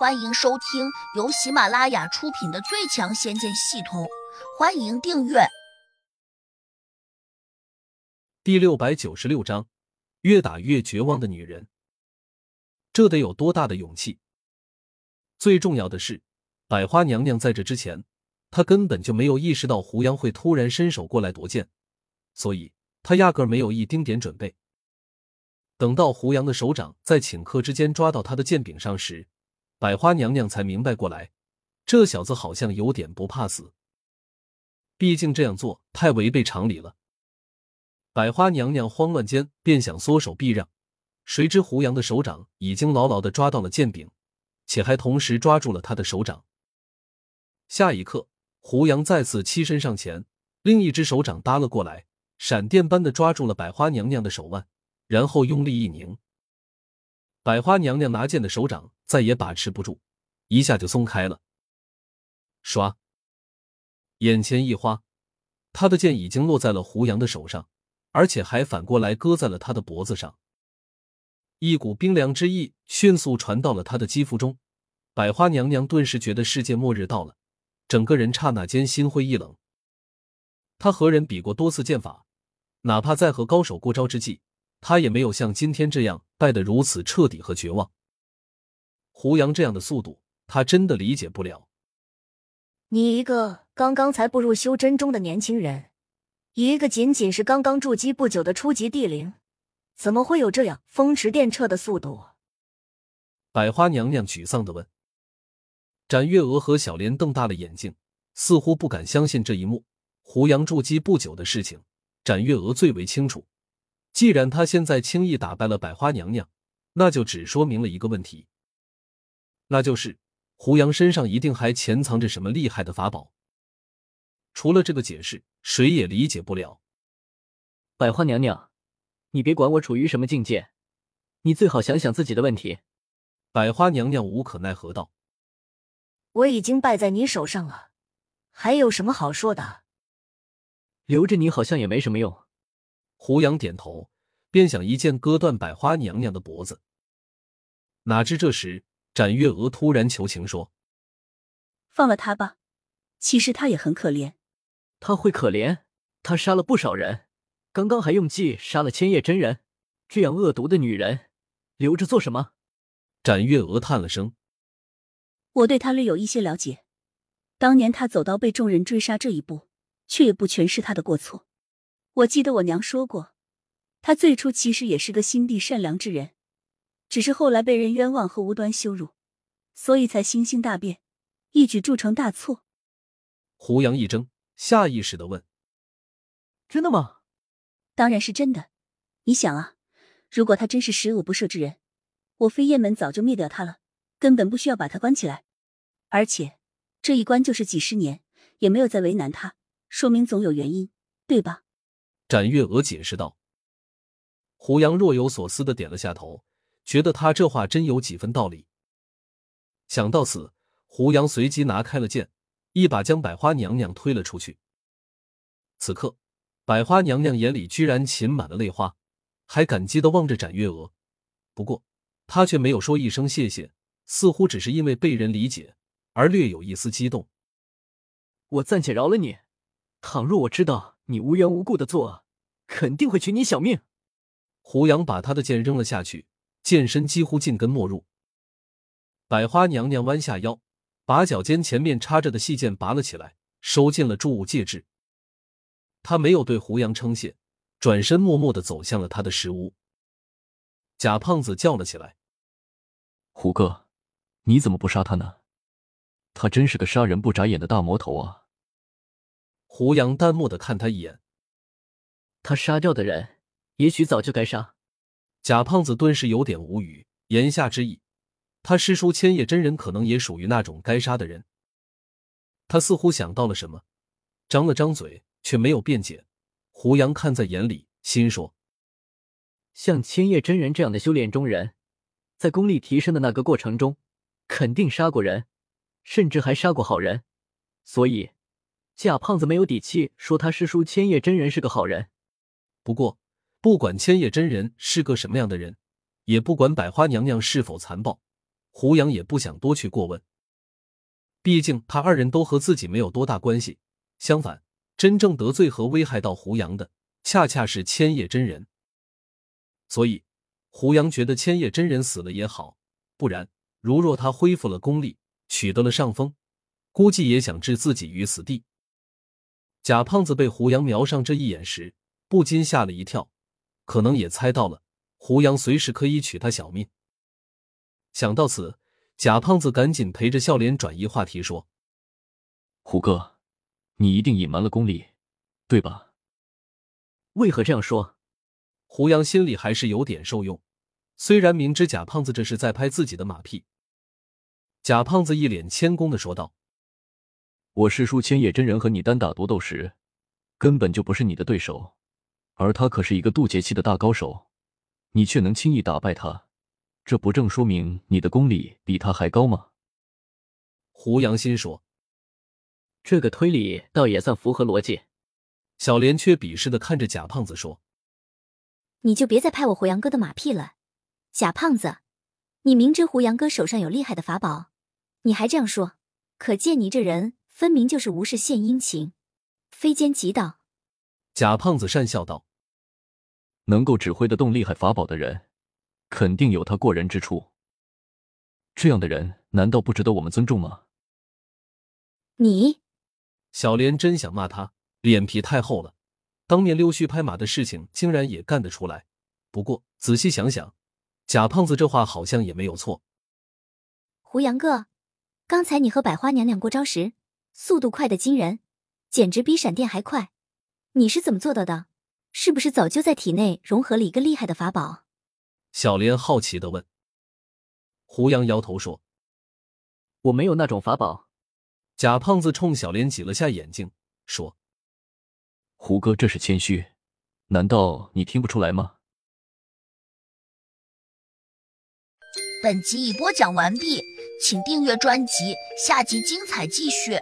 欢迎收听由喜马拉雅出品的《最强仙剑系统》，欢迎订阅。第六百九十六章：越打越绝望的女人，这得有多大的勇气？最重要的是，百花娘娘在这之前，她根本就没有意识到胡杨会突然伸手过来夺剑，所以她压根没有一丁点准备。等到胡杨的手掌在顷刻之间抓到他的剑柄上时，百花娘娘才明白过来，这小子好像有点不怕死。毕竟这样做太违背常理了。百花娘娘慌乱间便想缩手避让，谁知胡杨的手掌已经牢牢的抓到了剑柄，且还同时抓住了他的手掌。下一刻，胡杨再次欺身上前，另一只手掌搭了过来，闪电般的抓住了百花娘娘的手腕，然后用力一拧。百花娘娘拿剑的手掌再也把持不住，一下就松开了。唰，眼前一花，她的剑已经落在了胡杨的手上，而且还反过来搁在了他的脖子上。一股冰凉之意迅速传到了他的肌肤中，百花娘娘顿时觉得世界末日到了，整个人刹那间心灰意冷。他和人比过多次剑法，哪怕在和高手过招之际。他也没有像今天这样败得如此彻底和绝望。胡杨这样的速度，他真的理解不了。你一个刚刚才步入修真中的年轻人，一个仅仅是刚刚筑基不久的初级地灵，怎么会有这样风驰电掣的速度？百花娘娘沮丧的问。展月娥和小莲瞪大了眼睛，似乎不敢相信这一幕。胡杨筑基不久的事情，展月娥最为清楚。既然他现在轻易打败了百花娘娘，那就只说明了一个问题，那就是胡杨身上一定还潜藏着什么厉害的法宝。除了这个解释，谁也理解不了。百花娘娘，你别管我处于什么境界，你最好想想自己的问题。百花娘娘无可奈何道：“我已经败在你手上了，还有什么好说的？留着你好像也没什么用。”胡杨点头，便想一剑割断百花娘娘的脖子。哪知这时，展月娥突然求情说：“放了他吧，其实他也很可怜。他会可怜？他杀了不少人，刚刚还用计杀了千叶真人。这样恶毒的女人，留着做什么？”展月娥叹了声：“我对他略有一些了解。当年他走到被众人追杀这一步，却也不全是他的过错。”我记得我娘说过，他最初其实也是个心地善良之人，只是后来被人冤枉和无端羞辱，所以才心性大变，一举铸成大错。胡杨一怔，下意识的问：“真的吗？”“当然是真的。你想啊，如果他真是十恶不赦之人，我飞燕门早就灭掉他了，根本不需要把他关起来。而且这一关就是几十年，也没有再为难他，说明总有原因，对吧？”展月娥解释道：“胡杨若有所思的点了下头，觉得他这话真有几分道理。想到此，胡杨随即拿开了剑，一把将百花娘娘推了出去。此刻，百花娘娘眼里居然噙满了泪花，还感激的望着展月娥。不过，她却没有说一声谢谢，似乎只是因为被人理解而略有一丝激动。我暂且饶了你，倘若我知道……”你无缘无故的作恶，肯定会取你小命。胡杨把他的剑扔了下去，剑身几乎尽根没入。百花娘娘弯下腰，把脚尖前面插着的细剑拔了起来，收进了铸物戒指。他没有对胡杨称谢，转身默默的走向了他的石屋。贾胖子叫了起来：“胡哥，你怎么不杀他呢？他真是个杀人不眨眼的大魔头啊！”胡杨淡漠的看他一眼，他杀掉的人，也许早就该杀。贾胖子顿时有点无语，言下之意，他师叔千叶真人可能也属于那种该杀的人。他似乎想到了什么，张了张嘴，却没有辩解。胡杨看在眼里，心说：像千叶真人这样的修炼中人，在功力提升的那个过程中，肯定杀过人，甚至还杀过好人，所以。贾胖子没有底气说他师叔千叶真人是个好人。不过，不管千叶真人是个什么样的人，也不管百花娘娘是否残暴，胡杨也不想多去过问，毕竟他二人都和自己没有多大关系。相反，真正得罪和危害到胡杨的，恰恰是千叶真人。所以，胡杨觉得千叶真人死了也好，不然，如若他恢复了功力，取得了上风，估计也想置自己于死地。贾胖子被胡杨瞄上这一眼时，不禁吓了一跳，可能也猜到了胡杨随时可以取他小命。想到此，贾胖子赶紧陪着笑脸转移话题说：“胡哥，你一定隐瞒了功力，对吧？”为何这样说？胡杨心里还是有点受用，虽然明知贾胖子这是在拍自己的马屁。贾胖子一脸谦恭的说道。我师叔千叶真人和你单打独斗时，根本就不是你的对手，而他可是一个渡劫期的大高手，你却能轻易打败他，这不正说明你的功力比他还高吗？胡杨心说：“这个推理倒也算符合逻辑。”小莲却鄙视的看着贾胖子说：“你就别再拍我胡杨哥的马屁了，贾胖子，你明知胡杨哥手上有厉害的法宝，你还这样说，可见你这人。”分明就是无事献殷勤，非奸即盗。贾胖子讪笑道：“能够指挥得动厉害法宝的人，肯定有他过人之处。这样的人难道不值得我们尊重吗？”你，小莲真想骂他脸皮太厚了，当面溜须拍马的事情竟然也干得出来。不过仔细想想，贾胖子这话好像也没有错。胡杨哥，刚才你和百花娘娘过招时。速度快的惊人，简直比闪电还快。你是怎么做到的？是不是早就在体内融合了一个厉害的法宝？小莲好奇的问。胡杨摇头说：“我没有那种法宝。”贾胖子冲小莲挤了下眼睛，说：“胡哥这是谦虚，难道你听不出来吗？”本集已播讲完毕，请订阅专辑，下集精彩继续。